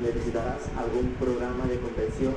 necesitarás algún programa de convención